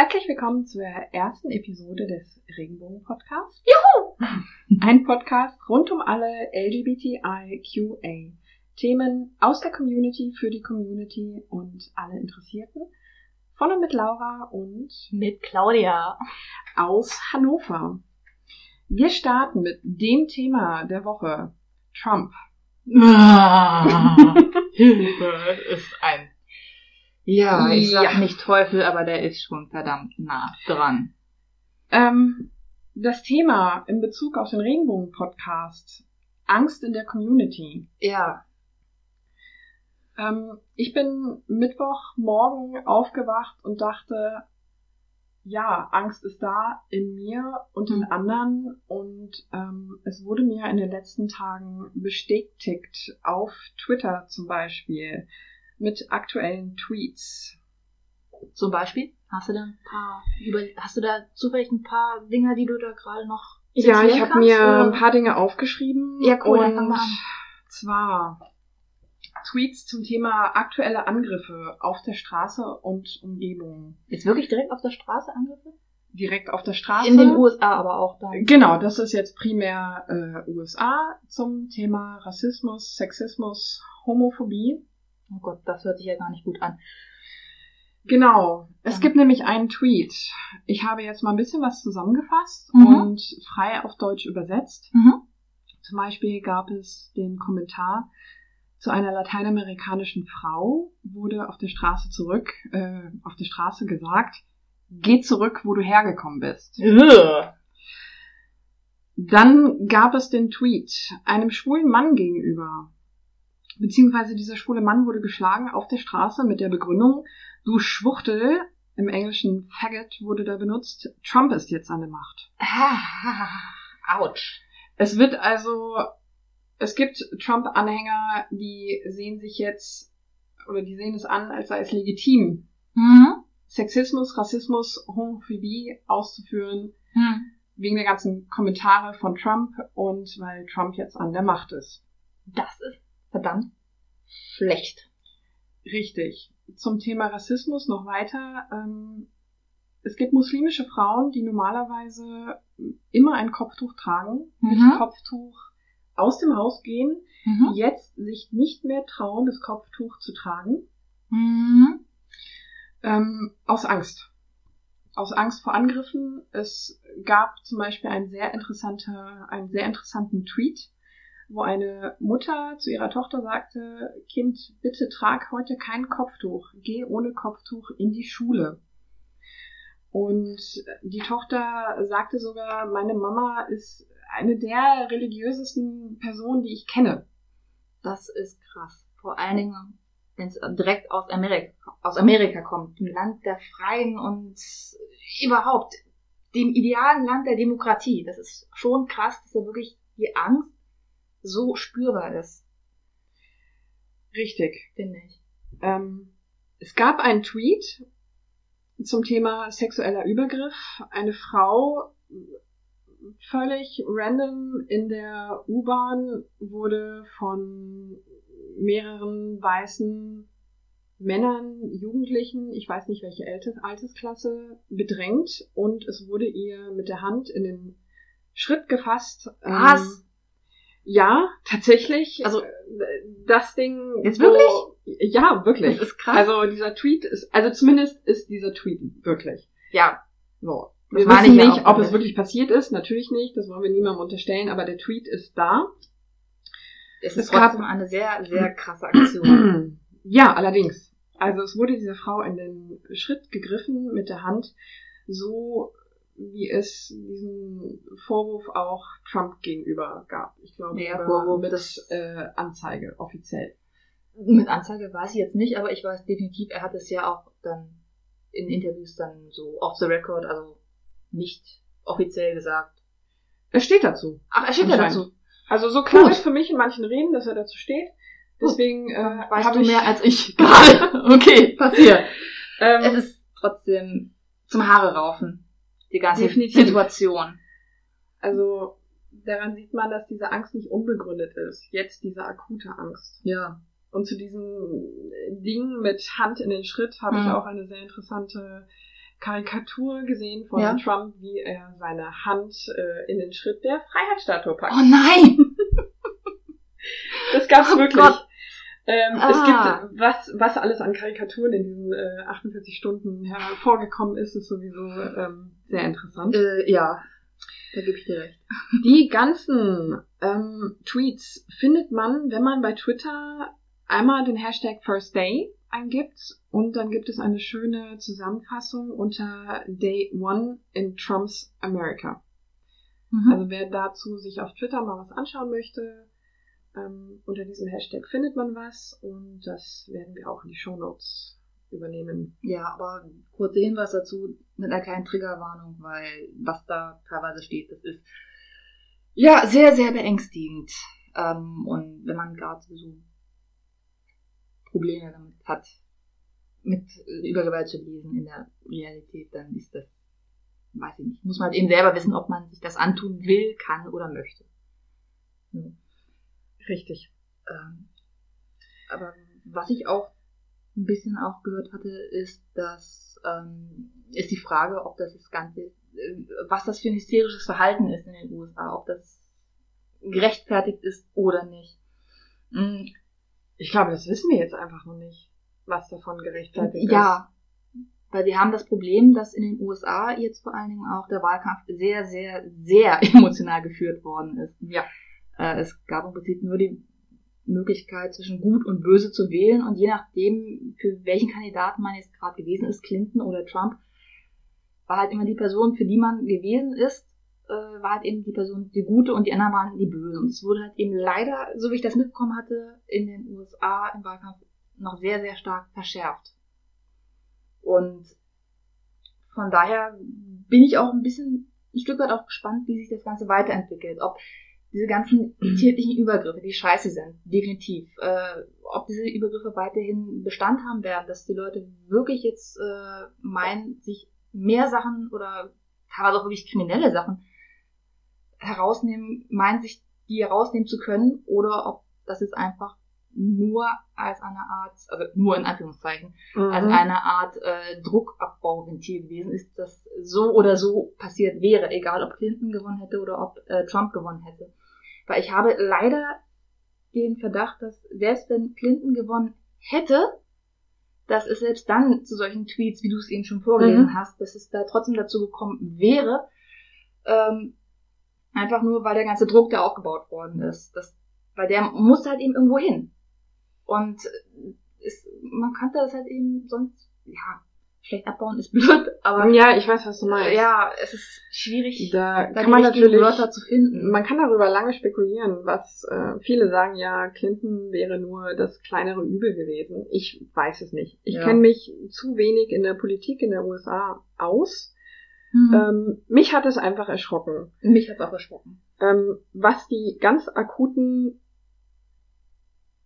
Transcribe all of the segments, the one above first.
Herzlich willkommen zur ersten Episode des Regenbogen Podcasts. Juhu! Ein Podcast rund um alle LGBTIQA Themen aus der Community für die Community und alle Interessierten. Von und mit Laura und mit Claudia aus Hannover. Wir starten mit dem Thema der Woche. Trump. Hilfe ist ein ja, ich sag ja. nicht Teufel, aber der ist schon verdammt nah dran. Ähm, das Thema in Bezug auf den Regenbogen-Podcast. Angst in der Community. Ja. Ähm, ich bin Mittwochmorgen aufgewacht und dachte, ja, Angst ist da in mir und in mhm. anderen und ähm, es wurde mir in den letzten Tagen bestätigt auf Twitter zum Beispiel mit aktuellen Tweets. Zum Beispiel? Hast du da ein paar, hast du da zufällig ein paar Dinge, die du da gerade noch Ja, ich habe mir oder? ein paar Dinge aufgeschrieben. Ja, cool, und dann mal an. zwar Tweets zum Thema aktuelle Angriffe auf der Straße und Umgebung. Ist wirklich direkt auf der Straße Angriffe? Direkt auf der Straße. In den USA aber auch da. Genau, das ist jetzt primär äh, USA zum Thema Rassismus, Sexismus, Homophobie. Oh Gott, das hört sich ja gar nicht gut an. Genau. Es ja. gibt nämlich einen Tweet. Ich habe jetzt mal ein bisschen was zusammengefasst mhm. und frei auf Deutsch übersetzt. Mhm. Zum Beispiel gab es den Kommentar zu einer lateinamerikanischen Frau, wurde auf der Straße zurück, äh, auf der Straße gesagt, geh zurück, wo du hergekommen bist. Ugh. Dann gab es den Tweet einem schwulen Mann gegenüber, beziehungsweise dieser schwule Mann wurde geschlagen auf der Straße mit der Begründung, du Schwuchtel, im Englischen Faggot wurde da benutzt, Trump ist jetzt an der Macht. Autsch. Es wird also, es gibt Trump-Anhänger, die sehen sich jetzt, oder die sehen es an, als sei es legitim, mhm. Sexismus, Rassismus, Homophobie auszuführen, mhm. wegen der ganzen Kommentare von Trump und weil Trump jetzt an der Macht ist. Das ist verdammt schlecht. Richtig. Zum Thema Rassismus noch weiter. Ähm, es gibt muslimische Frauen, die normalerweise immer ein Kopftuch tragen, mhm. mit Kopftuch aus dem Haus gehen, mhm. die jetzt sich nicht mehr trauen, das Kopftuch zu tragen. Mhm. Ähm, aus Angst. Aus Angst vor Angriffen. Es gab zum Beispiel einen sehr interessanter, einen sehr interessanten Tweet wo eine Mutter zu ihrer Tochter sagte, Kind, bitte trag heute kein Kopftuch, geh ohne Kopftuch in die Schule. Und die Tochter sagte sogar, meine Mama ist eine der religiösesten Personen, die ich kenne. Das ist krass. Vor allen Dingen, wenn es direkt aus Amerika, aus Amerika kommt, ein Land der Freien und überhaupt dem idealen Land der Demokratie. Das ist schon krass, dass er wirklich die Angst so spürbar ist. Richtig. Finde ich. Ähm, es gab einen Tweet zum Thema sexueller Übergriff. Eine Frau völlig random in der U-Bahn wurde von mehreren weißen Männern, Jugendlichen, ich weiß nicht welche Altersklasse, bedrängt und es wurde ihr mit der Hand in den Schritt gefasst. Was? Ähm, ja, tatsächlich. Also das Ding. Jetzt wirklich? Ja, wirklich. Das ist krass. Also dieser Tweet ist, also zumindest ist dieser Tweet wirklich. Ja. So. Wir das wissen nicht, ob es wirklich passiert ist. Natürlich nicht. Das wollen wir niemandem unterstellen. Aber der Tweet ist da. Es ist es trotzdem eine sehr, sehr krasse Aktion. ja, allerdings. Also es wurde dieser Frau in den Schritt gegriffen mit der Hand so wie es diesen Vorwurf auch Trump gegenüber gab. Ich glaube, der Vorwurf mit das, äh, Anzeige offiziell. Mit Anzeige weiß ich jetzt nicht, aber ich weiß definitiv, er hat es ja auch dann in Interviews dann so off the record, also nicht offiziell gesagt. Er steht dazu. Ach, er steht ja dazu. Also so klar ist für mich in manchen Reden, dass er dazu steht. Deswegen äh, weißt du mehr als ich gerade. okay, passiert. Ähm, es ist trotzdem zum Haare raufen die ganze Definitiv. Situation. Also daran sieht man, dass diese Angst nicht unbegründet ist. Jetzt diese akute Angst. Ja. Und zu diesem Ding mit Hand in den Schritt habe mhm. ich auch eine sehr interessante Karikatur gesehen von ja. Trump, wie er seine Hand äh, in den Schritt der Freiheitsstatue packt. Oh nein! das gab's oh wirklich. Gott. Ähm, ah. Es gibt, was, was alles an Karikaturen in diesen äh, 48 Stunden hervorgekommen ist, ist sowieso ähm, sehr interessant. Äh, ja, da gebe ich dir recht. Die ganzen ähm, Tweets findet man, wenn man bei Twitter einmal den Hashtag First Day eingibt und dann gibt es eine schöne Zusammenfassung unter Day One in Trump's America. Mhm. Also wer dazu sich auf Twitter mal was anschauen möchte, ähm, unter diesem Hashtag findet man was und das werden wir auch in die Show Notes übernehmen. Ja, aber kurzer Hinweis dazu mit einer kleinen Triggerwarnung, weil was da teilweise steht, das ist ja sehr, sehr beängstigend. Ähm, und wenn man gerade so Probleme damit hat, mit über Gewalt zu lesen in der Realität, dann ist das, weiß ich nicht, muss man halt eben selber wissen, ob man sich das antun will, kann oder möchte. Ja. Richtig. Ähm, aber was ich auch ein bisschen auch gehört hatte, ist, dass ähm, ist die Frage, ob das das Ganze, äh, was das für ein hysterisches Verhalten ist in den USA, ob das gerechtfertigt ist oder nicht. Mhm. Ich glaube, das wissen wir jetzt einfach noch nicht, was davon gerechtfertigt ist. Ja, weil wir haben das Problem, dass in den USA jetzt vor allen Dingen auch der Wahlkampf sehr, sehr, sehr emotional geführt worden ist. Ja. Äh, es gab im Prinzip nur die Möglichkeit, zwischen gut und böse zu wählen. Und je nachdem, für welchen Kandidaten man jetzt gerade gewesen ist, Clinton oder Trump, war halt immer die Person, für die man gewesen ist, äh, war halt eben die Person die gute und die anderen waren die böse. Und es wurde halt eben leider, so wie ich das mitbekommen hatte, in den USA im Wahlkampf noch sehr, sehr stark verschärft. Und von daher bin ich auch ein bisschen, ein Stück weit auch gespannt, wie sich das Ganze weiterentwickelt. Ob diese ganzen tätlichen Übergriffe, die scheiße sind, definitiv. Äh, ob diese Übergriffe weiterhin Bestand haben werden, dass die Leute wirklich jetzt äh, meinen, sich mehr Sachen oder teilweise auch wirklich kriminelle Sachen herausnehmen, meinen sich die herausnehmen zu können, oder ob das jetzt einfach nur als eine Art, also nur in Anführungszeichen, mhm. als eine Art äh, Druckabbauventil gewesen ist, das so oder so passiert wäre, egal ob Clinton gewonnen hätte oder ob äh, Trump gewonnen hätte. Weil ich habe leider den Verdacht, dass selbst wenn Clinton gewonnen hätte, dass es selbst dann zu solchen Tweets, wie du es eben schon vorgelesen mhm. hast, dass es da trotzdem dazu gekommen wäre, ähm, einfach nur, weil der ganze Druck da aufgebaut worden ist. Das, weil der muss halt eben irgendwo hin. Und ist, man kannte das halt eben sonst, ja, schlecht abbauen ist blöd, aber. Ja, ich weiß, was du meinst. Ja, es ist schwierig, da, da kann man natürlich Wörter zu finden. Man kann darüber lange spekulieren, was äh, viele sagen, ja, Clinton wäre nur das kleinere Übel gewesen. Ich weiß es nicht. Ich ja. kenne mich zu wenig in der Politik in der USA aus. Mhm. Ähm, mich hat es einfach erschrocken. Mich hat es auch erschrocken. Ähm, was die ganz akuten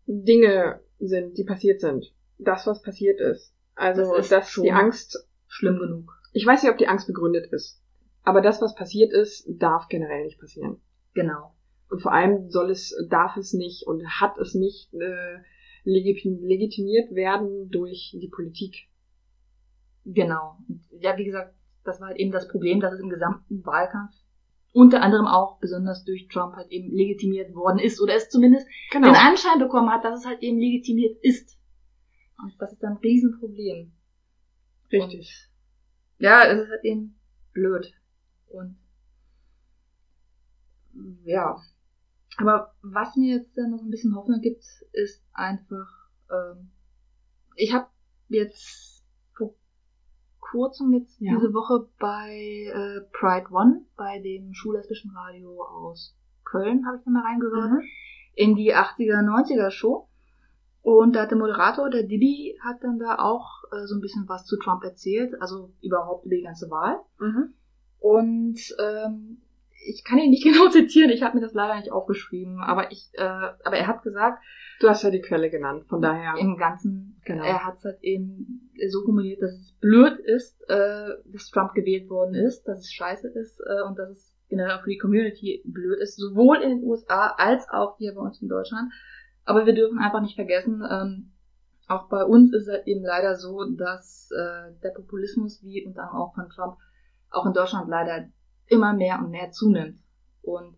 Dinge sind, die passiert sind. Das, was passiert ist also, das dass die Angst schlimm genug. Ich weiß nicht, ob die Angst begründet ist. Aber das, was passiert ist, darf generell nicht passieren. Genau. Und vor allem soll es, darf es nicht und hat es nicht äh, legitimiert werden durch die Politik. Genau. Ja, wie gesagt, das war halt eben das Problem, dass es im gesamten Wahlkampf unter anderem auch besonders durch Trump halt eben legitimiert worden ist oder es zumindest genau. den Anschein bekommen hat, dass es halt eben legitimiert ist. Und das ist ein Riesenproblem. Richtig. Und, ja, es ist halt eben blöd. Und ja. Aber was mir jetzt dann noch ein bisschen Hoffnung gibt, ist einfach, ähm, ich habe jetzt vor kurzem jetzt ja. diese Woche bei äh, Pride One, bei dem schullesbischen Radio aus Köln, habe ich da mal reingehört, mhm. in die 80er, 90er Show. Und da hat der Moderator, der Didi, hat dann da auch äh, so ein bisschen was zu Trump erzählt, also überhaupt über die ganze Wahl. Mhm. Und ähm, ich kann ihn nicht genau zitieren, ich habe mir das leider nicht aufgeschrieben, aber ich, äh, aber er hat gesagt, du hast ja die Quelle genannt, von daher. Im Ganzen, genau. er hat es halt eben so formuliert, dass es blöd ist, äh, dass Trump gewählt worden ist, dass es scheiße ist äh, und dass es generell auch für die Community blöd ist, sowohl in den USA als auch hier bei uns in Deutschland. Aber wir dürfen einfach nicht vergessen, ähm, auch bei uns ist es eben leider so, dass äh, der Populismus, wie und dann auch von Trump, auch in Deutschland leider immer mehr und mehr zunimmt. Und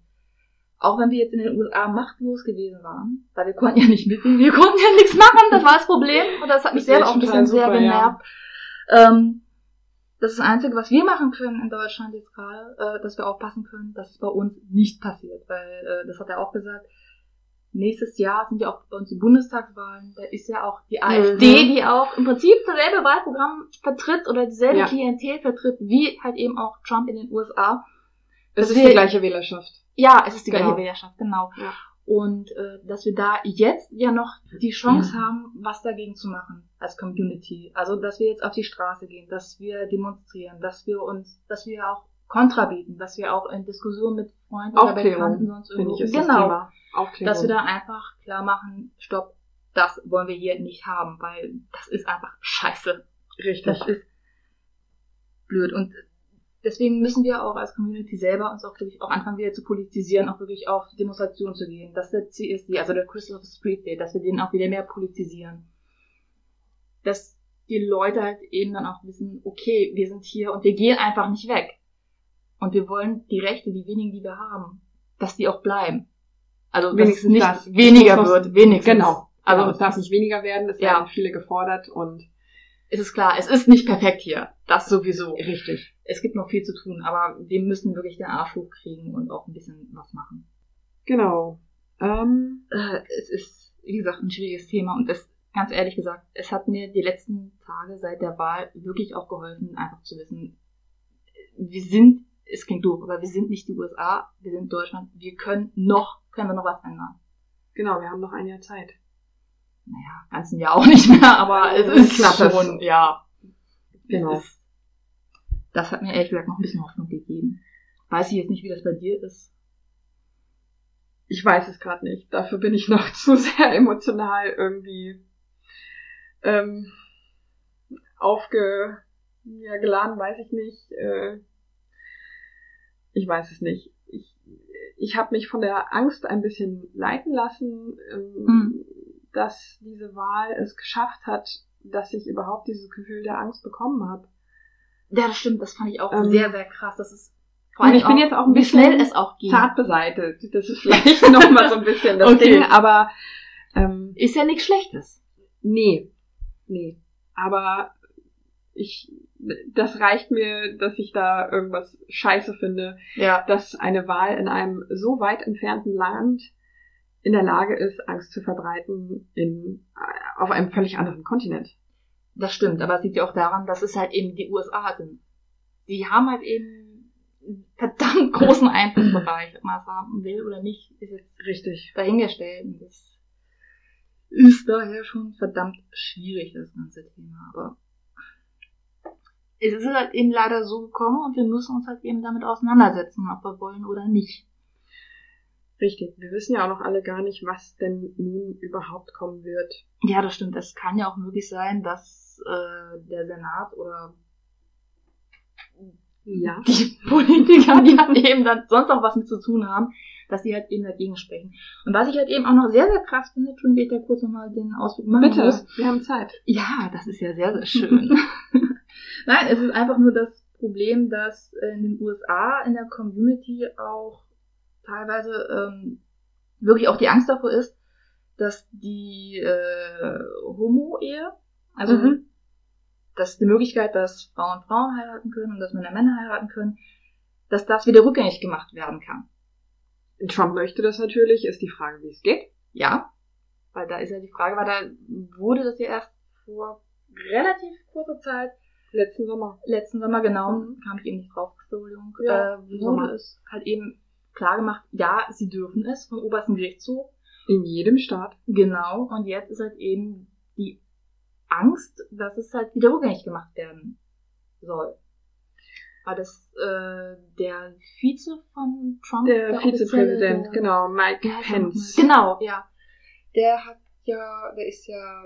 auch wenn wir jetzt in den USA machtlos gewesen waren, weil wir konnten ja nicht mitnehmen, wir konnten ja nichts machen, das war das Problem. Und das hat mich selber auch ein bisschen super, sehr genervt. Ja. Ähm, das ist das Einzige, was wir machen können in Deutschland jetzt gerade, äh, dass wir aufpassen können, dass es bei uns nicht passiert. Weil, äh, das hat er auch gesagt, nächstes Jahr sind ja auch bei uns die Bundestagswahlen. Da ist ja auch die AfD, mhm. die auch im Prinzip dasselbe Wahlprogramm vertritt oder dieselbe ja. Klientel vertritt, wie halt eben auch Trump in den USA. Es ist wir, die gleiche Wählerschaft. Ja, es ist die genau. gleiche Wählerschaft, genau. Ja. Und äh, dass wir da jetzt ja noch die Chance ja. haben, was dagegen zu machen als Community. Also dass wir jetzt auf die Straße gehen, dass wir demonstrieren, dass wir uns, dass wir auch Kontra bieten, dass wir auch in Diskussion mit Freunden oder Bekannten sonst irgendwo ich, genau, dass wir da einfach klar machen, stopp, das wollen wir hier nicht haben, weil das ist einfach scheiße. Richtig. Das ist blöd. Und deswegen müssen wir auch als Community selber uns auch wirklich auch anfangen wieder zu politisieren, auch wirklich auf Demonstrationen zu gehen, dass der CSD, also der Crystal Street Day, dass wir den auch wieder mehr politisieren. Dass die Leute halt eben dann auch wissen, okay, wir sind hier und wir gehen einfach nicht weg. Und wir wollen die Rechte, die wenigen, die wir haben, dass die auch bleiben. Also wenigstens dass es nicht das, weniger das wird, wenigstens. Genau. Also genau, es darf nicht weniger werden, es ja. werden viele gefordert und es ist klar, es ist nicht perfekt hier. Das sowieso. Richtig. Es gibt noch viel zu tun, aber wir müssen wirklich den Arsch hochkriegen und auch ein bisschen was machen. Genau. Ähm, äh, es ist, wie gesagt, ein schwieriges Thema und es, ganz ehrlich gesagt, es hat mir die letzten Tage seit der Wahl wirklich auch geholfen, einfach zu wissen, wir sind, es klingt doof, aber wir sind nicht die USA, wir sind Deutschland, wir können noch, können wir noch was ändern. Genau, wir haben noch ein Jahr Zeit naja, ganzen Jahr auch nicht mehr, aber es ist knapp schon, ja. Genau. Ist, das hat mir ehrlich gesagt noch ein bisschen Hoffnung gegeben. Weiß ich jetzt nicht, wie das bei dir ist. Ich weiß es gerade nicht. Dafür bin ich noch zu sehr emotional irgendwie ähm, aufge ja, geladen, weiß ich nicht. Äh, ich weiß es nicht. Ich, ich habe mich von der Angst ein bisschen leiten lassen. Ähm, mhm dass diese Wahl es geschafft hat, dass ich überhaupt dieses Gefühl der Angst bekommen habe. Ja, das stimmt, das fand ich auch ähm, sehr, sehr krass. Das ist vor allem ich bin jetzt auch ein bisschen schnell es auch geht. zart beseitigt. Das ist vielleicht noch mal so ein bisschen das okay. Ding, aber ähm, ist ja nichts Schlechtes. Nee, nee. Aber ich, das reicht mir, dass ich da irgendwas Scheiße finde, ja. dass eine Wahl in einem so weit entfernten Land in der Lage ist, Angst zu verbreiten in, äh, auf einem völlig anderen Kontinent. Das stimmt, aber es liegt ja auch daran, dass es halt eben die USA sind. Die haben halt eben einen verdammt großen Einflussbereich, ob man es haben will oder nicht, ist jetzt richtig dahingestellt. Und das ist daher schon verdammt schwierig, das ganze Thema. Aber es ist halt eben leider so gekommen und wir müssen uns halt eben damit auseinandersetzen, ob wir wollen oder nicht. Richtig. Wir wissen ja auch noch alle gar nicht, was denn nun überhaupt kommen wird. Ja, das stimmt. Es kann ja auch möglich sein, dass äh, der Senat oder ja. die Politiker, die halt eben dann sonst auch was mit zu tun haben, dass die halt eben dagegen sprechen. Und was ich halt eben auch noch sehr, sehr krass finde, tun wir da kurz nochmal den Ausflug machen Bitte, muss. wir haben Zeit. Ja, das ist ja sehr, sehr schön. Nein, es ist einfach nur das Problem, dass in den USA in der Community auch teilweise ähm, wirklich auch die Angst davor ist, dass die äh, Homo-Ehe, also mhm. dass die Möglichkeit, dass Frauen Frauen heiraten können und dass Männer Männer heiraten können, dass das wieder rückgängig gemacht werden kann. Trump möchte das natürlich, ist die Frage, wie es geht. Ja, weil da ist ja die Frage, weil da wurde das ja erst vor relativ kurzer Zeit letzten Sommer. Letzten Sommer, genau, mhm. kam ich eben nicht drauf, Entschuldigung. Ja, äh, wurde es halt eben klar gemacht, ja, sie dürfen es vom obersten Gerichtshof. In jedem Staat. Genau, und jetzt ist halt eben die Angst, dass es halt wieder rückgängig gemacht werden soll. War das äh, der Vize von Trump? Der, der Vizepräsident, genau, Mike Pence. Genau, ja. Der hat ja, der ist ja,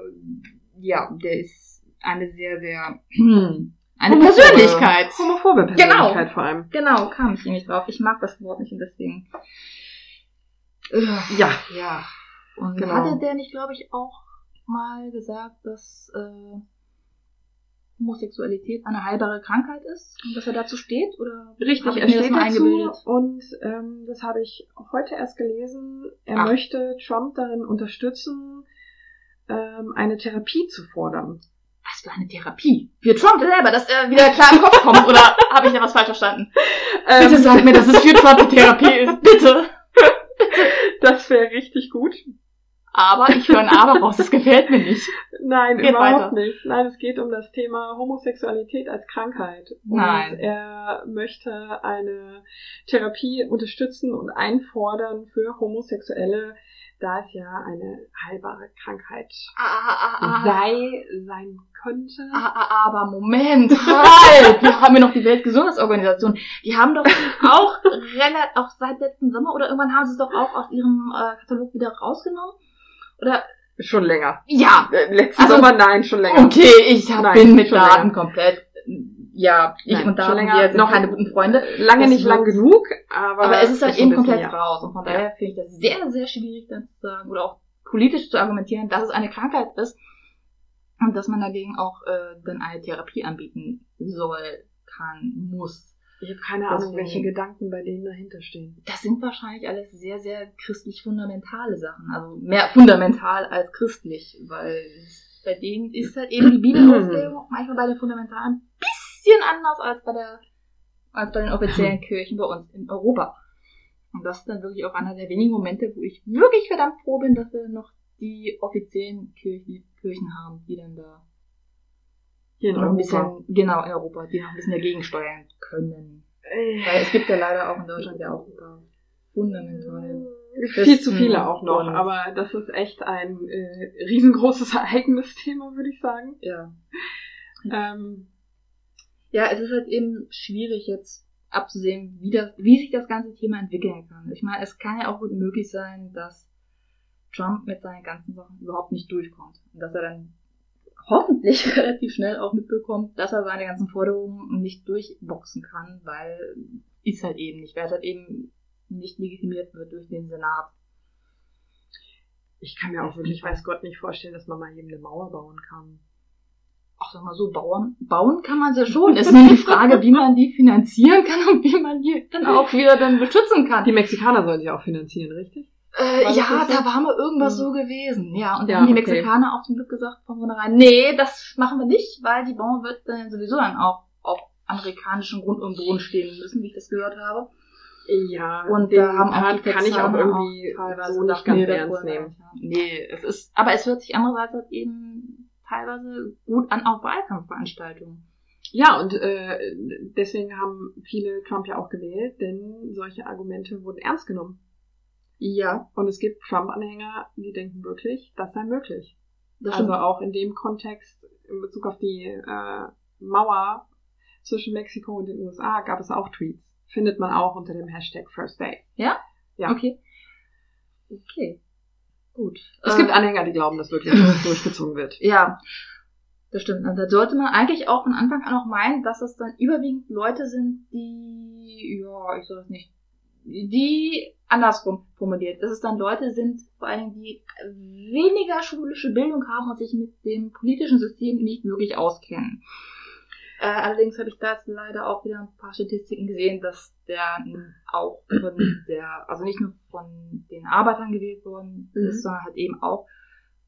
ja, der ist eine sehr, sehr eine Homophobe. Persönlichkeit. Homophobe Persönlichkeit genau. vor allem. Genau, kam ich nicht drauf. Ich mag das Wort nicht und deswegen. Ja. Ja. Und genau. hatte der nicht, glaube ich, auch mal gesagt, dass äh, Homosexualität eine heilbare Krankheit ist und dass er dazu steht? Oder Richtig, er steht dazu und ähm, das habe ich heute erst gelesen. Er Ach. möchte Trump darin unterstützen, ähm, eine Therapie zu fordern. Was für eine Therapie? Für Trump selber, dass er wieder klar im Kopf kommt? oder habe ich da was falsch verstanden? Ähm, Bitte sag mir, dass es für Trump eine Therapie ist. Bitte. Das wäre richtig gut. Aber ich höre ein Aber raus, das gefällt mir nicht. Nein, geht überhaupt weiter. nicht. Nein, es geht um das Thema Homosexualität als Krankheit. Nein. Und er möchte eine Therapie unterstützen und einfordern für Homosexuelle, da es ja eine heilbare Krankheit ah, ah, ah, ah. sei, sein könnte. Ah, ah, aber Moment, halt! Wir haben ja noch die Weltgesundheitsorganisation. Die haben doch auch relativ, auch seit letzten Sommer oder irgendwann haben sie es doch auch aus ihrem äh, Katalog wieder rausgenommen. Oder Schon länger. Ja. Äh, letzten also, Sommer nein, schon länger. Okay, ich hab, Nein, bin mit Daten komplett. Ja, ich Nein, und Daten, wir sind noch keine guten Freunde. Lange das nicht lang genug, aber. Aber es ist halt eben komplett ja. raus. Und von daher finde ich das sehr, sehr schwierig dann zu sagen, oder auch politisch zu argumentieren, dass es eine Krankheit ist und dass man dagegen auch äh, dann eine Therapie anbieten soll, kann, muss. Ich habe keine Ahnung, welche Gedanken bei denen dahinter stehen. Das sind wahrscheinlich alles sehr, sehr christlich fundamentale Sachen. Also mehr fundamental als christlich, weil bei denen ist halt eben die Bibelauslegung manchmal bei den Fundamentalen bisschen anders als bei der, als bei den offiziellen Kirchen bei uns in Europa. Und das ist dann wirklich auch einer der wenigen Momente, wo ich wirklich verdammt froh bin, dass wir noch die offiziellen Kirchen, Kirchen haben, die dann da hier in Europa. Ein bisschen, genau, in Europa, die noch ein bisschen dagegen steuern können. Äh. Weil es gibt ja leider auch in Deutschland ja auch paar fundamentale. Viel zu viele auch noch, aber das ist echt ein äh, riesengroßes eigenes Thema, würde ich sagen. Ja. Ähm, ja, es ist halt eben schwierig jetzt abzusehen, wie, das, wie sich das ganze Thema entwickeln kann. Ich meine, es kann ja auch gut möglich sein, dass Trump mit seinen ganzen Sachen überhaupt nicht durchkommt. Und dass er dann hoffentlich relativ schnell auch mitbekommt, dass er seine ganzen Forderungen nicht durchboxen kann, weil ist halt eben nicht, weil es halt eben nicht legitimiert wird durch den Senat. Ich kann mir auch wirklich, weiß Gott, nicht vorstellen, dass man mal eben eine Mauer bauen kann. Ach, sag mal so, bauen, bauen kann man sie schon. Es ist nur die Frage, wie man die finanzieren kann und wie man die dann auch wieder dann beschützen kann. Die Mexikaner sollen sie auch finanzieren, richtig? Äh, ja, da war mal irgendwas hm. so gewesen. Ja, und dann ja, haben die Mexikaner okay. auch zum Glück gesagt von vornherein, nee, das machen wir nicht, weil die Bombe wird dann sowieso dann auch auf amerikanischen Grund und Boden stehen müssen, wie ich das gehört habe. Ja, und da haben auch die kann ich auch irgendwie teilweise so nicht ganz ernst nehmen. Nee, es ist, aber es hört sich andererseits halt eben teilweise gut an auf Wahlkampfveranstaltungen. Ja, und äh, deswegen haben viele Trump ja auch gewählt, denn solche Argumente wurden ernst genommen. Ja. Und es gibt Trump-Anhänger, die denken wirklich, das sei möglich. Das also auch in dem Kontext, in Bezug auf die äh, Mauer zwischen Mexiko und den USA, gab es auch Tweets. Findet man auch unter dem Hashtag First Day. Ja? Ja. Okay. Okay. Gut. Es äh, gibt Anhänger, die glauben, dass wirklich durchgezogen wird. Ja. Das stimmt. Und da sollte man eigentlich auch von Anfang an auch meinen, dass es dann überwiegend Leute sind, die, ja, ich soll es nicht, die andersrum formuliert, dass es dann Leute sind, vor allem die weniger schulische Bildung haben und sich mit dem politischen System nicht wirklich auskennen. Äh, allerdings habe ich da jetzt leider auch wieder ein paar Statistiken gesehen, dass der auch von der, also nicht nur von den Arbeitern gewählt worden mhm. ist, sondern halt eben auch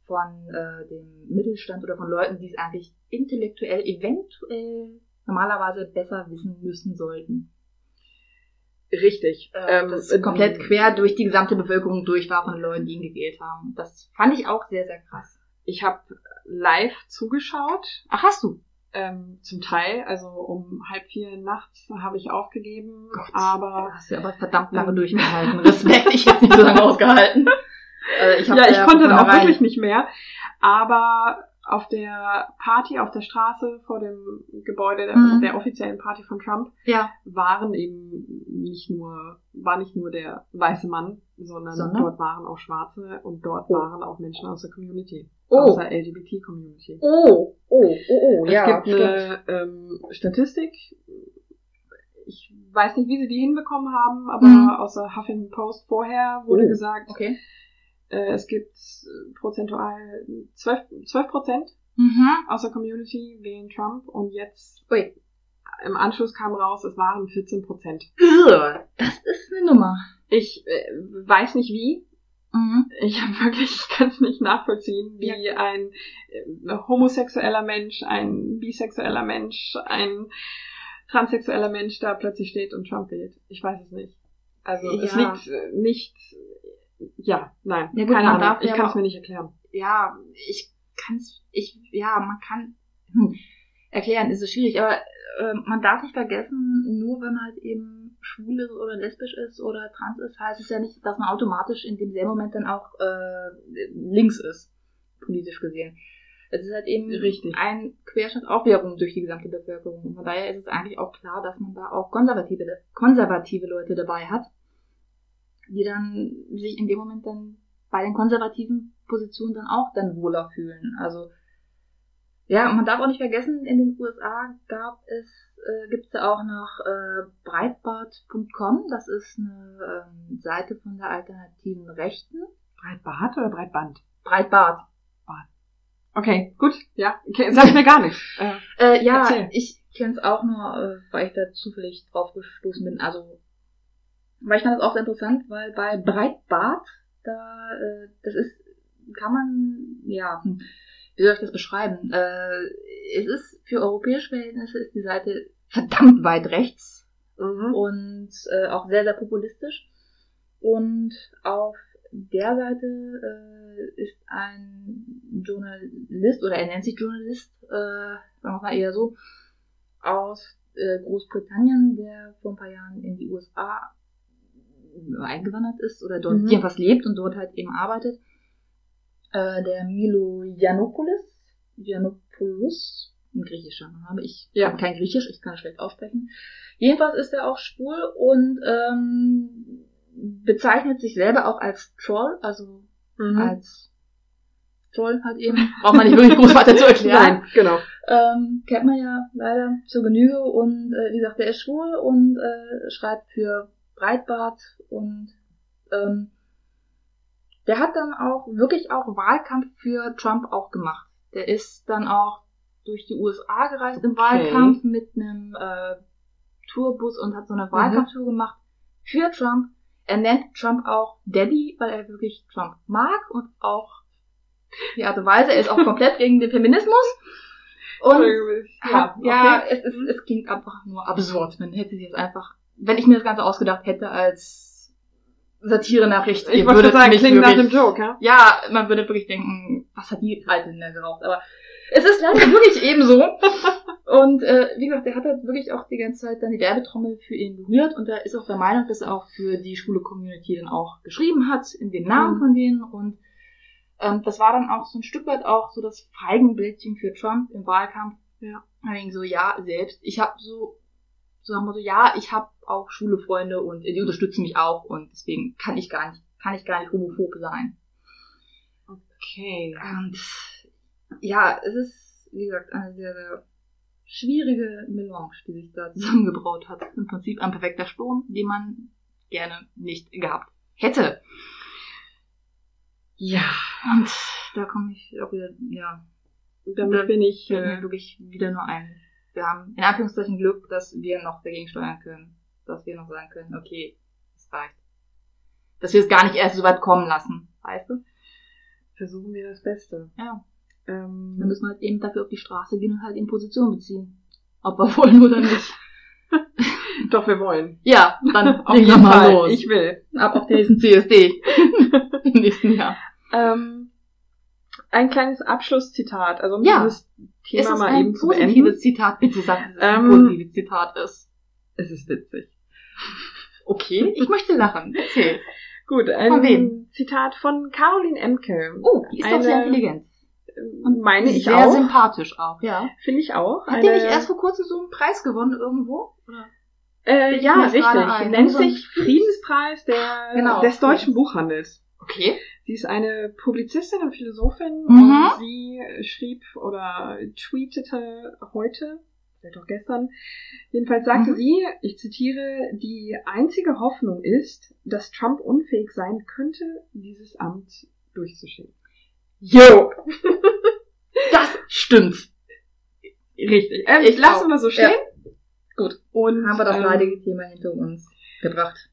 von äh, dem Mittelstand oder von Leuten, die es eigentlich intellektuell eventuell normalerweise besser wissen müssen sollten. Richtig. Äh, ähm, das komplett quer durch die gesamte Bevölkerung durch war von Leuten, die ihn gewählt haben. Das fand ich auch sehr, sehr krass. Ich habe live zugeschaut. Ach, hast du? Ähm, zum Teil, also um halb vier nachts habe ich aufgegeben, Gott, aber hast du aber verdammt lange durchgehalten. Respekt, ich hätte nicht so lange ausgehalten. Also ich ja, ich konnte dann auch wirklich nicht mehr. Aber auf der Party auf der Straße vor dem Gebäude der, mhm. der, offiziellen Party von Trump ja. waren eben nicht nur war nicht nur der weiße Mann, sondern, sondern? dort waren auch Schwarze und dort oh. waren auch Menschen aus der Community, oh. aus der LGBT Community. Oh, oh, oh, oh, es ja. Es gibt eine ähm, Statistik. Ich weiß nicht, wie sie die hinbekommen haben, aber mhm. aus der Huffington Post vorher wurde oh. gesagt, okay Äh, es gibt prozentual 12, 12 Prozent Mhm. aus der Community wählen Trump und jetzt Ui. im Anschluss kam raus, es waren 14 Prozent. Das ist eine Nummer. Ich äh, weiß nicht wie. Mhm. Ich habe wirklich, ich kann es nicht nachvollziehen, wie ein äh, homosexueller Mensch, ein bisexueller Mensch, ein transsexueller Mensch da plötzlich steht und Trump wählt. Ich weiß es nicht. Also es Ja. liegt äh, nicht, ja, nein, Ja gut, keine Ahnung. Ich ja kann es mir nicht erklären. Ja, ich kann's, ich, ja, man kann, hm, erklären ist so schwierig, aber äh, man darf nicht vergessen, nur wenn man halt eben schwul ist oder lesbisch ist oder trans ist, heißt es ja nicht, dass man automatisch in demselben Moment dann auch äh, links ist, politisch gesehen. Es ist halt eben Richtig. ein Querschnitt auch wiederum durch die gesamte Bevölkerung. Und von daher ist es eigentlich auch klar, dass man da auch konservative, konservative Leute dabei hat, die dann sich in dem Moment dann bei den konservativen Positionen dann auch dann wohler fühlen. Also ja, und man darf auch nicht vergessen, in den USA gab es, äh, gibt es auch noch äh, Breitbart.com. Das ist eine ähm, Seite von der alternativen Rechten. Breitbart oder Breitband? Breitbart. Okay, gut, ja, okay, sag ich mir gar nicht. Äh, Äh, ja, Erzähl. ich kenne es auch nur, äh, weil ich da zufällig drauf gestoßen bin. Also, weil ich fand das auch sehr interessant, weil bei Breitbart, da, äh, das ist, kann man, ja, hm, wie soll ich das beschreiben? Äh, es ist für europäische Verhältnisse ist die Seite verdammt weit rechts mhm. und äh, auch sehr, sehr populistisch. Und auf der Seite äh, ist ein Journalist, oder er nennt sich Journalist, äh, sagen wir mal eher so, aus äh, Großbritannien, der vor ein paar Jahren in die USA eingewandert ist oder dort Mhm. jedenfalls lebt und dort halt eben arbeitet. Äh, der Milo Yiannopoulos, Yiannopoulos, ein griechischer Name. Ich Ja. kann kein Griechisch, ich kann schlecht aussprechen. Jedenfalls ist er auch schwul und ähm, bezeichnet sich selber auch als Troll, also Mhm. als Troll halt eben. Braucht man nicht wirklich groß weiter zu erklären. Nein, genau. Ähm, kennt man ja leider zur Genüge und äh, wie gesagt, der ist schwul und äh, schreibt für Breitbart und ähm, der hat dann auch wirklich auch Wahlkampf für Trump auch gemacht. Der ist dann auch durch die USA gereist im Wahlkampf mit einem äh, Tourbus und hat so eine Wahlkampftour gemacht für Trump. Er nennt Trump auch Daddy, weil er wirklich Trump mag und auch die Art und Weise. Er ist auch komplett gegen den Feminismus. Und ja, ja, okay. es, es, es klingt einfach nur absurd. Man hätte sich jetzt einfach, wenn ich mir das Ganze ausgedacht hätte als Satire-Nachricht, Ich wollte würdet sagen, klingt nach dem Joke, ja? Ja, man würde wirklich denken, was hat die Alte denn da geraucht? Aber es ist leider wirklich ebenso. Und äh, wie gesagt, der hat halt wirklich auch die ganze Zeit dann die Werbetrommel für ihn berührt und er ist auch der Meinung, dass er auch für die schwule Community dann auch geschrieben hat, in den Namen Mhm. von denen. Und ähm, das war dann auch so ein Stück weit auch so das Feigenblättchen für Trump im Wahlkampf. Ja. Ging so, ja, selbst, ich habe so, so haben wir so, ja, ich habe auch schwule Freunde und die unterstützen mich auch und deswegen kann ich gar nicht, kann ich gar nicht homophob sein. Okay. Und ja, es ist, wie gesagt, eine sehr, sehr schwierige Melange, die sich da zusammengebraut hat. Im Prinzip ein perfekter Sturm, den man gerne nicht gehabt hätte. Ja, Und da komme ich auch wieder, ja, damit bin ich, äh, wirklich wieder nur ein. Wir haben in Anführungszeichen Glück, dass wir noch dagegen steuern können. Dass wir noch sagen können, okay, es reicht. Dass wir es gar nicht erst so weit kommen lassen, weißt du? versuchen wir das Beste. Ja. Ähm, Dann müssen wir halt eben dafür auf die Straße gehen und halt in Position beziehen. Ob wir wollen oder nicht. doch, wir wollen. Ja, dann Auf jeden mal Fall. los. Ich will. Ab auf den nächsten CSD. Im nächsten Jahr. Ähm, ein kleines Abschlusszitat, also um Ja. dieses Thema mal ein eben zu positives beenden. Zitat? Bitte sag, dass es ein Ähm, positives Zitat ist. Es ist witzig. Okay, ich möchte lachen. Erzähl. Gut, ein Von wem? Zitat von Caroline Emke. Oh, die ist doch sehr Eine- intelligent. Und meine ich sehr auch. sympathisch auch. Ja. Finde ich auch. Hat die nicht erst vor kurzem so einen Preis gewonnen irgendwo? Oder? äh, ja, richtig. ein. Nennt sich Friedenspreis der, Genau. des deutschen Buchhandels. Okay. Sie ist eine Publizistin und Philosophin Mhm. und sie schrieb oder tweetete heute, vielleicht auch gestern, jedenfalls sagte Mhm. sie, ich zitiere, die einzige Hoffnung ist, dass Trump unfähig sein könnte, dieses Amt durchzustehen. Jo! das stimmt. Richtig. Ähm, ich lassen wir so stehen. Ja. Gut. Und haben wir das ähm, leidige Thema hinter uns gebracht.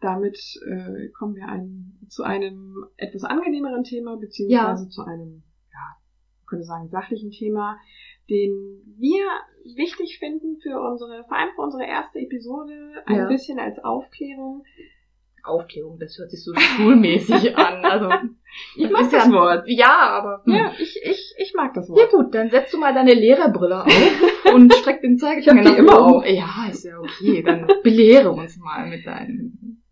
Damit äh, kommen wir ein, zu einem etwas angenehmeren Thema, beziehungsweise ja. zu einem, ja, man könnte sagen, sachlichen Thema, den wir wichtig finden für unsere, vor allem für unsere erste Episode, ein ja. bisschen als Aufklärung. Aufklärung, das hört sich so schulmäßig an. Also ich mag das, Wort. Ja, aber hm. ja, ich, ich, ich mag das Wort. Ja gut, dann setzt du mal deine Lehrerbrille auf und streck den Zeigefinger nach immer auf. Ja, ist ja okay. Dann belehre uns mal mit deinem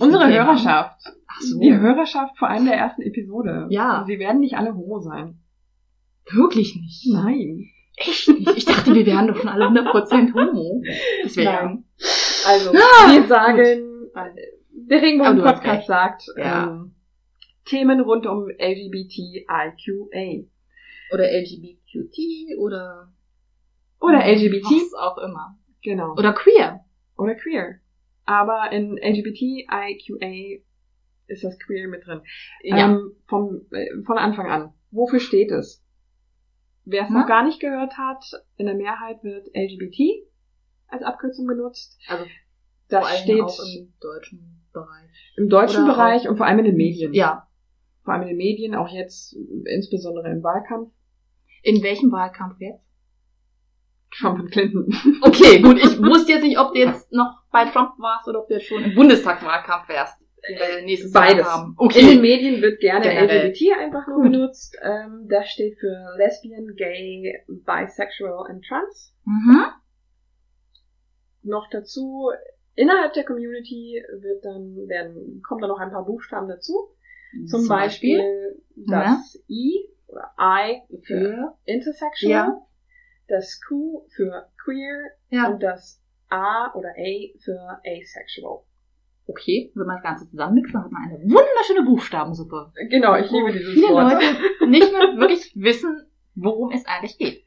Unsere Thema. Hörerschaft. Ach so. Die Hörerschaft vor allem der ersten Episode. Ja. Sie werden nicht alle Homo sein. Wirklich nicht. Nein. Echt nicht? Ich dachte, wir wären doch schon alle 100% Homo. Das wäre Also, ah, wir sagen, gut. der Regenbogen-Podcast sagt, ja. ähm, Themen rund um LGBTIQA. Oder LGBTQT oder oder LGBT. Was auch immer. Genau. Oder queer. Oder queer. Aber in LGBTIQA ist das queer mit drin. Ja. Ähm, vom, äh, von Anfang an. Wofür steht es? Wer es noch gar nicht gehört hat, in der Mehrheit wird LGBT als Abkürzung benutzt. Also das steht auch im deutschen Bereich. Im deutschen Oder Bereich und vor allem in den Medien. Ja. Vor allem in den Medien, auch jetzt insbesondere im Wahlkampf. In welchem Wahlkampf jetzt? Trump und Clinton. Okay, gut. Ich wusste jetzt nicht, ob du jetzt noch bei Trump warst oder ob du jetzt schon im Bundestagswahlkampf wärst äh, nächstes Beides. Jahr haben. Okay. In den Medien wird gerne Generell. LGBT einfach nur benutzt. Ähm, das steht für Lesbian, Gay, Bisexual and Trans. Mhm. Noch dazu, innerhalb der Community wird dann, werden, kommen dann noch ein paar Buchstaben dazu. Zum, Zum Beispiel, Beispiel, das ja. I oder I für, für Intersexual, ja. das Q für Queer ja. und das A oder A für Asexual. Okay, wenn man das Ganze zusammenmixt, dann hat man eine wunderschöne Buchstabensuppe. Genau, ich liebe dieses viele Wort. Leute nicht mehr wirklich wissen, worum es eigentlich geht.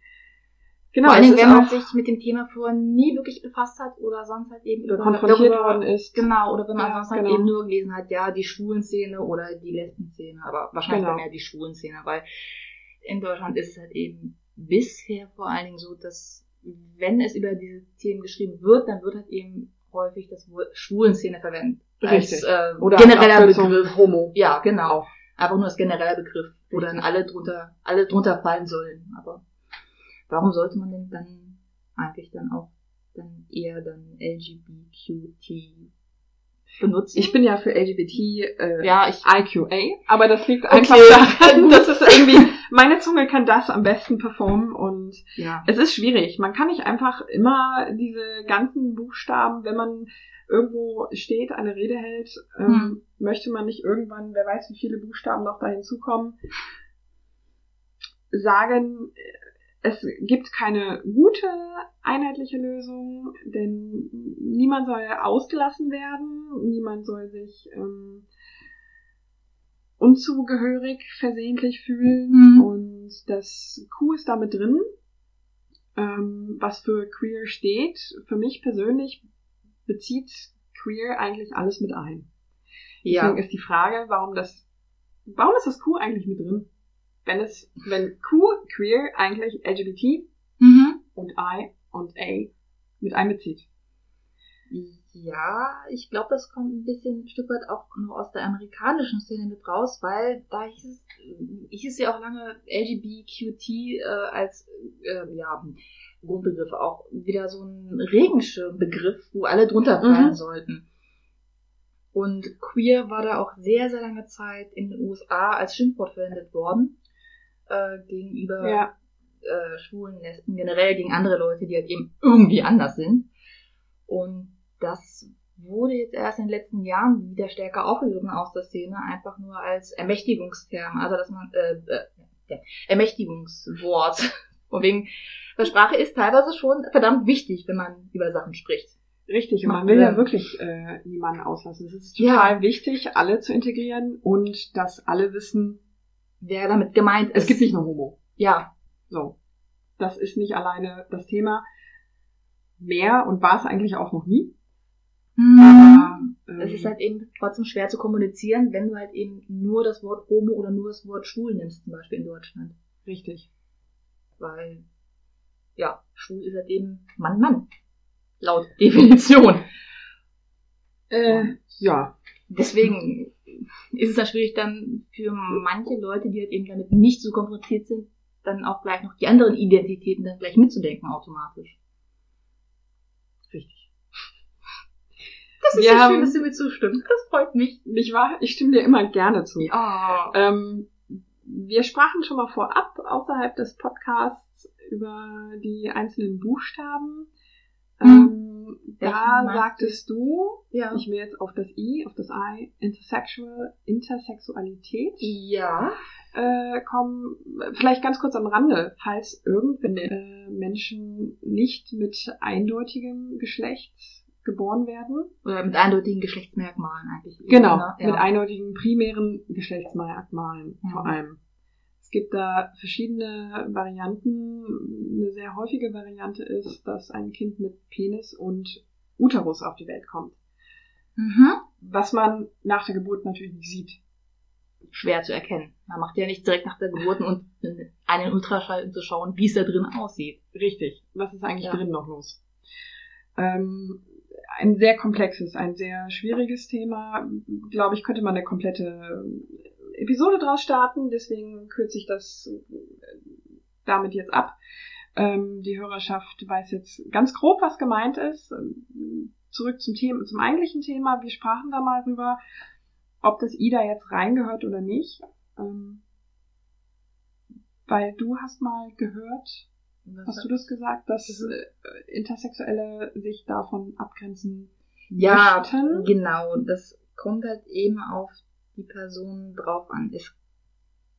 Genau, Vor allen Dingen, wenn man sich mit dem Thema vorher nie wirklich befasst hat oder sonst halt eben oder konfrontiert worden ist. Genau, oder wenn man ja, sonst halt genau. eben nur gelesen hat, ja, die Schwulenszene oder die Lesbenszene, aber wahrscheinlich genau. mehr die Schwulenszene, weil in Deutschland ist es halt eben bisher vor allen Dingen so, dass wenn es über diese Themen geschrieben wird, dann wird halt eben häufig das Schwulenszene verwendet. Richtig. Als, äh, Oder genereller Begriff. Homo. Ja, genau. Einfach nur als genereller Begriff, wo dann alle drunter, alle drunter fallen sollen. Aber warum sollte man denn dann eigentlich dann auch dann eher dann LGBTQT benutzen? Ich bin ja für LGBT äh, ja, ich, IQA, aber das liegt einfach okay. daran, dass es irgendwie meine Zunge kann das am besten performen und ja. es ist schwierig. Man kann nicht einfach immer diese ganzen Buchstaben, wenn man irgendwo steht, eine Rede hält, ähm, hm. möchte man nicht irgendwann, wer weiß, wie viele Buchstaben noch da hinzukommen, sagen, es gibt keine gute einheitliche Lösung, denn niemand soll ausgelassen werden, niemand soll sich ähm, unzugehörig versehentlich fühlen mhm. und das Q ist damit drin, ähm, was für queer steht. Für mich persönlich bezieht queer eigentlich alles mit ein. Ja. Deswegen ist die Frage, warum das, warum ist das Q eigentlich mit drin? Wenn es, wenn Q, queer, eigentlich LGBT mhm. und I und A mit einbezieht. Ja, ich glaube, das kommt ein bisschen ein Stück weit auch noch aus der amerikanischen Szene mit raus, weil da hieß es, hieß ja auch lange LGBTQT äh, als äh, ja, Grundbegriff auch wieder so ein Regenschirmbegriff, wo alle drunter fallen mhm. sollten. Und queer war da auch sehr, sehr lange Zeit in den USA als Schimpfwort verwendet worden äh, gegenüber ja. äh, Schwulen, Lesben, generell gegen andere Leute, die halt eben irgendwie anders sind. Und das wurde jetzt erst in den letzten Jahren wieder stärker aufgegriffen aus der Szene, einfach nur als Ermächtigungsterm, also dass man äh, äh, Ermächtigungswort. Von wegen, weil Sprache ist teilweise schon verdammt wichtig, wenn man über Sachen spricht. Richtig, und man will ja wirklich äh, niemanden auslassen. Es ist total ja. wichtig, alle zu integrieren und dass alle wissen, wer damit gemeint ist. Es gibt nicht nur Homo. Ja. So. Das ist nicht alleine das Thema. Mehr und war es eigentlich auch noch nie. Mhm. Aber es ist halt eben trotzdem schwer zu kommunizieren, wenn du halt eben nur das Wort Homo oder nur das Wort schwul nimmst, zum Beispiel in Deutschland. Richtig. Weil, ja, schwul ist halt eben Mann, Mann. Laut Definition. Äh, ja. Deswegen ist es ja schwierig dann für manche Leute, die halt eben damit nicht so konfrontiert sind, dann auch gleich noch die anderen Identitäten dann gleich mitzudenken automatisch. Richtig. Das ist ja haben- schön, dass du mir zustimmst. Das freut mich. Nicht wahr? Ich stimme dir immer gerne zu. Ja. Ähm, wir sprachen schon mal vorab außerhalb des Podcasts über die einzelnen Buchstaben. Ähm, da sagtest du, Ja. ich will jetzt auf das I, auf das I, Intersexual, Intersexualität ja. äh, kommen. Vielleicht ganz kurz am Rande, falls irgendwann äh, Menschen nicht mit eindeutigem Geschlecht geboren werden. Oder mit eindeutigen Geschlechtsmerkmalen eigentlich. Genau, Ne? mit Ja. eindeutigen primären Geschlechtsmerkmalen Ja. vor allem. Es gibt da verschiedene Varianten. Eine sehr häufige Variante ist, dass ein Kind mit Penis und Uterus auf die Welt kommt. Mhm. Was man nach der Geburt natürlich nicht sieht. Schwer zu erkennen. Man macht ja nicht direkt nach der Geburt und einen Ultraschall, um zu schauen, wie es da drin aussieht. Richtig. Was ist eigentlich Ja. drin noch los? Ähm, ein sehr komplexes, ein sehr schwieriges Thema. Glaube ich, könnte man eine komplette Episode draus starten. Deswegen kürze ich das äh, damit jetzt ab. Ähm, die Hörerschaft weiß jetzt ganz grob, was gemeint ist. Ähm, Zurück zum Thema, zum eigentlichen Thema. Wir sprachen da mal drüber, ob das Ida jetzt reingehört oder nicht. Ähm, weil du hast mal gehört, Hast du das gesagt, dass äh, Intersexuelle sich davon abgrenzen Ja, möchten? genau. Das kommt halt eben auf die Person drauf an. Es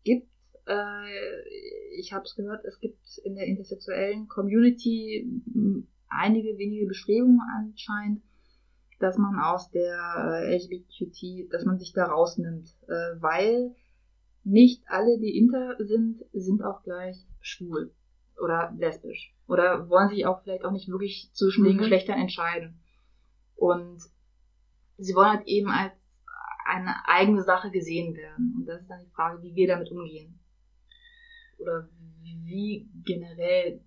gibt, äh, ich habe es gehört, es gibt in der intersexuellen Community einige wenige Bestrebungen anscheinend, dass man aus der äh, LGBTQT, dass man sich da rausnimmt, äh, weil nicht alle, die inter sind, sind auch gleich schwul oder lesbisch oder wollen sich auch vielleicht auch nicht wirklich zwischen den Mhm. Geschlechtern entscheiden. Und sie wollen halt eben als eine eigene Sache gesehen werden. Und das ist dann die Frage, wie wir damit umgehen. Oder wie generell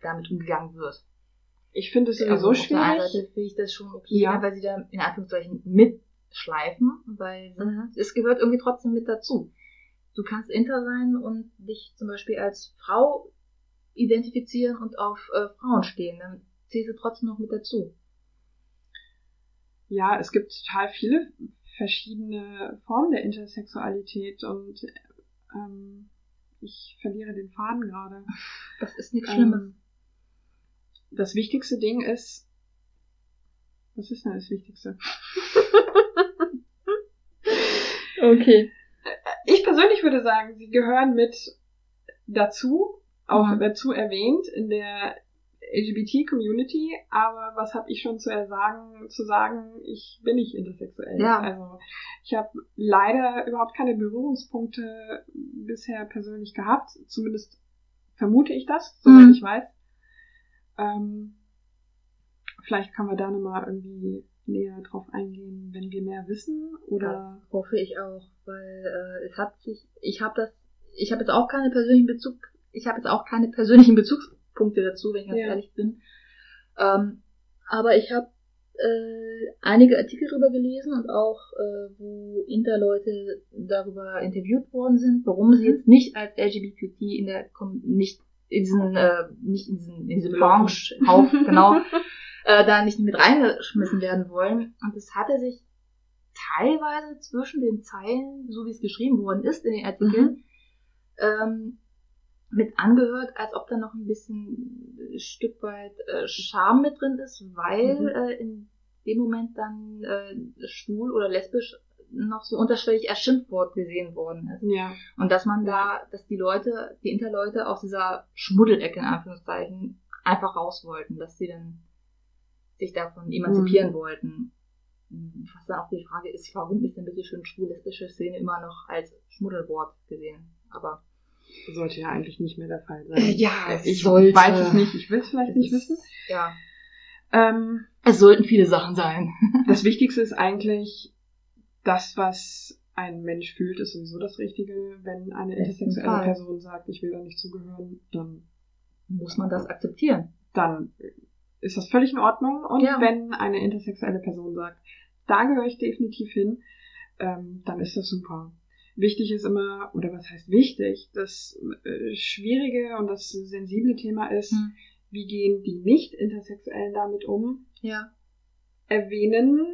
damit umgegangen wird. Ich finde es Also sowieso auf der einen schwierig. Seite finde ich das schon okay, Ja. weil sie da in Anführungszeichen mitschleifen, weil Mhm. es gehört irgendwie trotzdem mit dazu. Du kannst inter sein und dich zum Beispiel als Frau identifizieren und auf äh, Frauen stehen. Dann zählst du trotzdem noch mit dazu. Ja, es gibt total viele verschiedene Formen der Intersexualität und ähm, ich verliere den Faden gerade. Das ist nichts Schlimmes. Ähm, das wichtigste Ding ist, was ist denn das Wichtigste? Okay. Ich persönlich würde sagen, sie gehören mit dazu, auch Mhm. dazu erwähnt in der LGBT-Community, aber was habe ich schon zu sagen, zu sagen, ich bin nicht intersexuell. Ja. Also ich habe leider überhaupt keine Berührungspunkte bisher persönlich gehabt, zumindest vermute ich das, soweit Mhm. ich weiß. Ähm, vielleicht können wir da nochmal irgendwie näher drauf eingehen, wenn wir mehr wissen oder Das hoffe ich auch, weil äh, es hat sich, ich habe das, ich habe jetzt auch keine persönlichen Bezug, ich habe jetzt auch keine persönlichen Bezugspunkte dazu, wenn ich ganz Ja. ehrlich bin. Ähm, aber ich habe äh, einige Artikel darüber gelesen und auch, äh, wo Interleute darüber interviewt worden sind, warum sie Mhm. jetzt nicht als LGBTQ in der Com- nicht in diesen äh, nicht in diesen in diese Branche auf genau äh, da nicht mit reingeschmissen werden wollen. Und es hatte sich teilweise zwischen den Zeilen, so wie es geschrieben worden ist in den Artikeln, ähm, mit angehört, als ob da noch ein bisschen ein Stück weit äh, Charme mit drin ist, weil Mhm. äh, in dem Moment dann äh, schwul oder lesbisch noch so unterschwellig als Schimpfwort gesehen worden ist. ja. Und dass man da, dass die Leute, die Interleute aus dieser Schmuddelecke in Anführungszeichen einfach raus wollten, dass sie dann sich davon emanzipieren wollten. Was dann auch die Frage ist, warum ist denn bitte schön schwul-lesbische Szene immer noch als Schmuddelwort gesehen? Aber Sollte ja eigentlich nicht mehr der Fall sein. Äh, ja, ich sollte. weiß es nicht, ich will es vielleicht nicht ist- wissen. ja, Ähm, es sollten viele Sachen sein. das Wichtigste ist eigentlich, das, was ein Mensch fühlt, ist sowieso das Richtige. Wenn eine intersexuelle Person sagt, ich will da nicht zugehören, dann muss man das akzeptieren. Dann ist das völlig in Ordnung. Und ja. wenn eine intersexuelle Person sagt, da gehöre ich definitiv hin, ähm, dann ist das super. Wichtig ist immer, oder was heißt wichtig, das äh, schwierige und das sensible Thema ist, hm. wie gehen die Nicht-Intersexuellen damit um? Ja. Erwähnen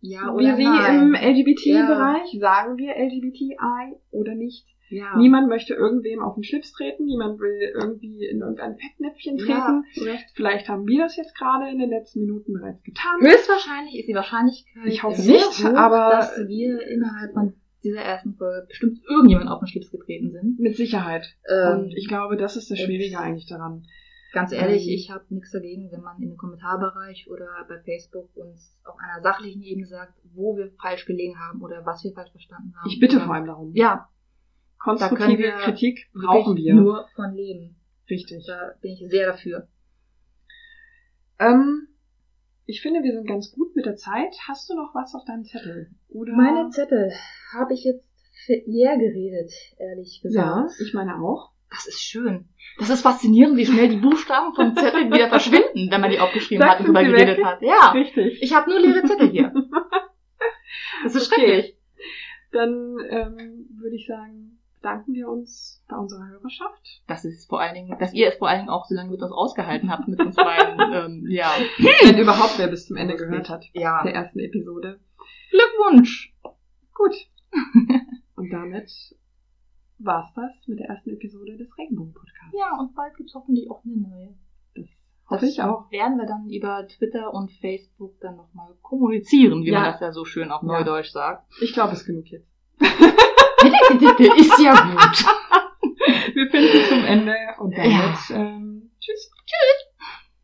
ja, oder wir sie im LGBT-Bereich, ja. sagen wir LGBTI oder nicht? Ja. Niemand möchte irgendwem auf den Schlips treten, niemand will irgendwie in irgendein Fettnäpfchen treten. Ja, Vielleicht haben wir das jetzt gerade in den letzten Minuten bereits getan. Höchstwahrscheinlich ist die Wahrscheinlichkeit ich hoffe nicht, hoch, aber dass wir innerhalb von dieser ersten Folge bestimmt irgendjemand auf den Schlips getreten sind. Mit Sicherheit. Ähm, Und ich glaube, das ist das Schwierige eigentlich daran. Ganz ehrlich, ähm, ich habe nichts dagegen, wenn man in den Kommentarbereich oder bei Facebook uns auf einer sachlichen Ebene sagt, wo wir falsch gelegen haben oder was wir falsch verstanden haben. Ich bitte vor allem darum. Ja. Konstruktive Kritik brauchen wir. Nur von leben. Richtig. Da bin ich sehr dafür. Ähm, ich finde, wir sind ganz gut mit der Zeit. Hast du noch was auf deinem Zettel? Oder? Meine Zettel habe ich jetzt leer geredet, ehrlich gesagt. Ja, ich meine auch. Das ist schön. Das ist faszinierend, wie schnell die Buchstaben vom Zettel wieder verschwinden, wenn man die aufgeschrieben hat und drüber geredet weg? hat. Ja. Richtig. Ich habe nur leere Zettel hier. Das ist okay. schrecklich. Dann ähm, würde ich sagen, danken wir uns bei unserer Hörerschaft. Das ist vor allen Dingen, dass ihr es vor allen Dingen auch so lange mit uns ausgehalten habt, mit uns beiden, ähm, ja. Wenn überhaupt wer bis zum Ende gehört hat. Ja. Der ersten Episode. Glückwunsch! Gut. Und damit war's das mit der ersten Episode des Regenbogen-Podcasts. Ja, und bald gibt's hoffentlich auch eine neue. Das hoffe ich auch. werden wir dann über Twitter und Facebook dann nochmal kommunizieren, wie ja. man das ja so schön auf ja. Neudeutsch sagt. Ich glaube, es ist genug jetzt. Ist ja gut. Wir finden zum Ende und dann ja. ähm, tschüss. Tschüss.